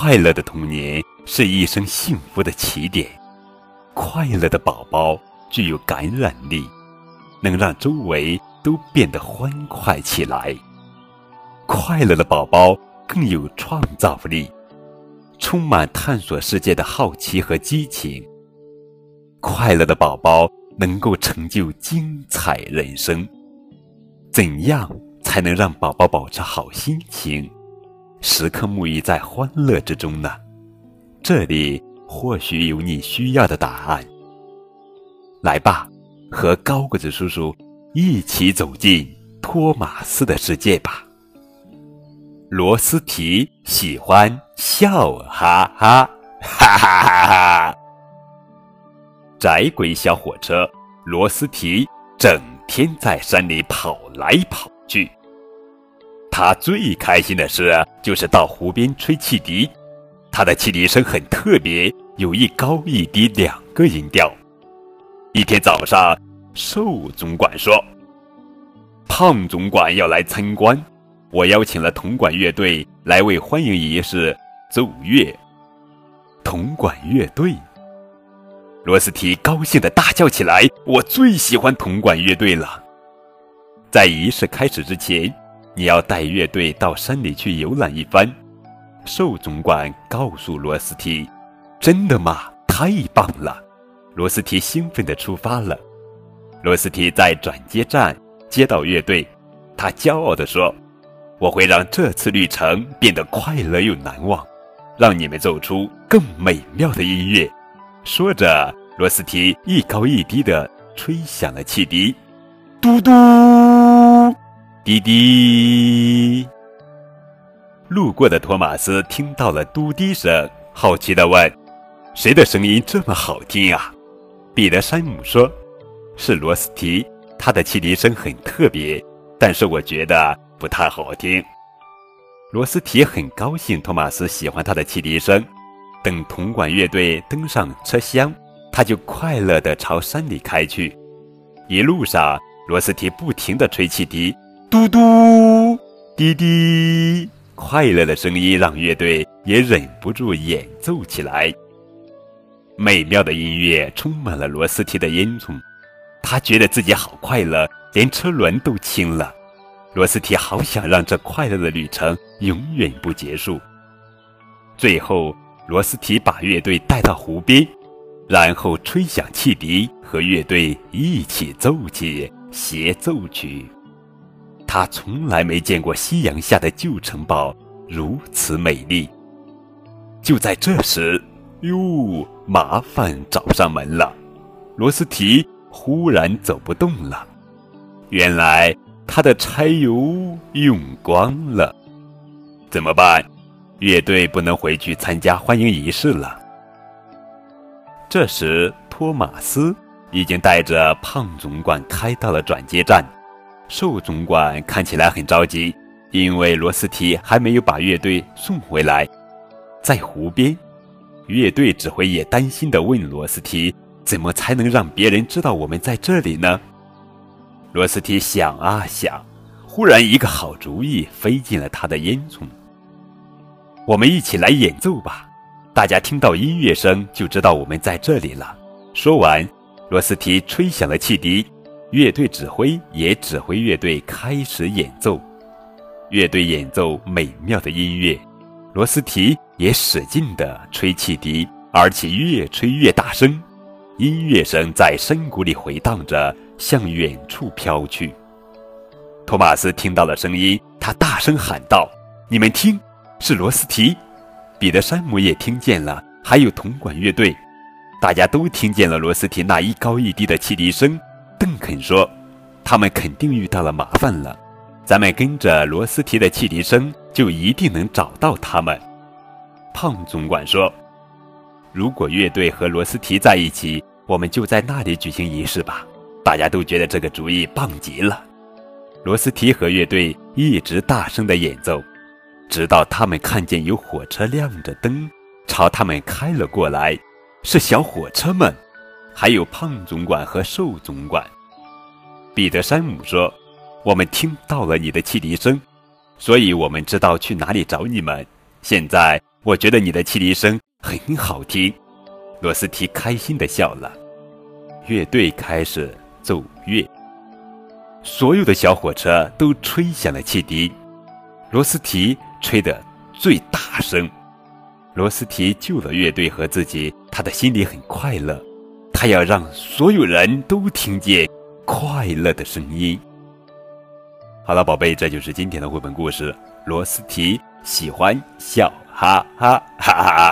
快乐的童年是一生幸福的起点。快乐的宝宝具有感染力，能让周围都变得欢快起来。快乐的宝宝更有创造力，充满探索世界的好奇和激情。快乐的宝宝能够成就精彩人生。怎样才能让宝宝保持好心情？时刻沐浴在欢乐之中呢？这里或许有你需要的答案。来吧，和高个子叔叔一起走进托马斯的世界吧。罗斯提喜欢笑哈哈，哈哈哈哈！窄轨小火车罗斯提整天在山里跑来跑去。他最开心的事就是到湖边吹汽笛，他的汽笛声很特别，有一高一低两个音调。一天早上，瘦总管说：“胖总管要来参观，我邀请了铜管乐队来为欢迎仪式奏乐。”铜管乐队，罗斯提高兴的大叫起来：“我最喜欢铜管乐队了！”在仪式开始之前。你要带乐队到山里去游览一番，瘦总管告诉罗斯提：“真的吗？太棒了！”罗斯提兴奋地出发了。罗斯提在转接站接到乐队，他骄傲地说：“我会让这次旅程变得快乐又难忘，让你们奏出更美妙的音乐。”说着，罗斯提一高一低地吹响了汽笛，嘟嘟。滴滴！路过的托马斯听到了嘟滴声，好奇地问：“谁的声音这么好听啊？”彼得山姆说：“是罗斯提，他的汽笛声很特别，但是我觉得不太好听。”罗斯提很高兴托马斯喜欢他的汽笛声。等铜管乐队登上车厢，他就快乐地朝山里开去。一路上，罗斯提不停地吹汽笛。嘟嘟，滴滴，快乐的声音让乐队也忍不住演奏起来。美妙的音乐充满了罗斯提的烟囱，他觉得自己好快乐，连车轮都轻了。罗斯提好想让这快乐的旅程永远不结束。最后，罗斯提把乐队带到湖边，然后吹响汽笛，和乐队一起奏起协奏曲。他从来没见过夕阳下的旧城堡如此美丽。就在这时，哟，麻烦找上门了。罗斯提忽然走不动了，原来他的柴油用光了。怎么办？乐队不能回去参加欢迎仪式了。这时，托马斯已经带着胖总管开到了转接站。瘦总管看起来很着急，因为罗斯提还没有把乐队送回来。在湖边，乐队指挥也担心地问罗斯提：“怎么才能让别人知道我们在这里呢？”罗斯提想啊想，忽然一个好主意飞进了他的烟囱：“我们一起来演奏吧，大家听到音乐声就知道我们在这里了。”说完，罗斯提吹响了汽笛。乐队指挥也指挥乐队开始演奏，乐队演奏美妙的音乐，罗斯提也使劲地吹汽笛，而且越吹越大声，音乐声在深谷里回荡着，向远处飘去。托马斯听到了声音，他大声喊道：“你们听，是罗斯提！”彼得山姆也听见了，还有铜管乐队，大家都听见了罗斯提那一高一低的汽笛声。邓肯说：“他们肯定遇到了麻烦了，咱们跟着罗斯提的汽笛声，就一定能找到他们。”胖总管说：“如果乐队和罗斯提在一起，我们就在那里举行仪式吧。”大家都觉得这个主意棒极了。罗斯提和乐队一直大声的演奏，直到他们看见有火车亮着灯朝他们开了过来，是小火车们。还有胖总管和瘦总管，彼得山姆说：“我们听到了你的汽笛声，所以我们知道去哪里找你们。现在我觉得你的汽笛声很好听。”罗斯提开心的笑了。乐队开始奏乐，所有的小火车都吹响了汽笛，罗斯提吹得最大声。罗斯提救了乐队和自己，他的心里很快乐。他要让所有人都听见快乐的声音。好了，宝贝，这就是今天的绘本故事。罗斯提喜欢笑，哈哈哈哈。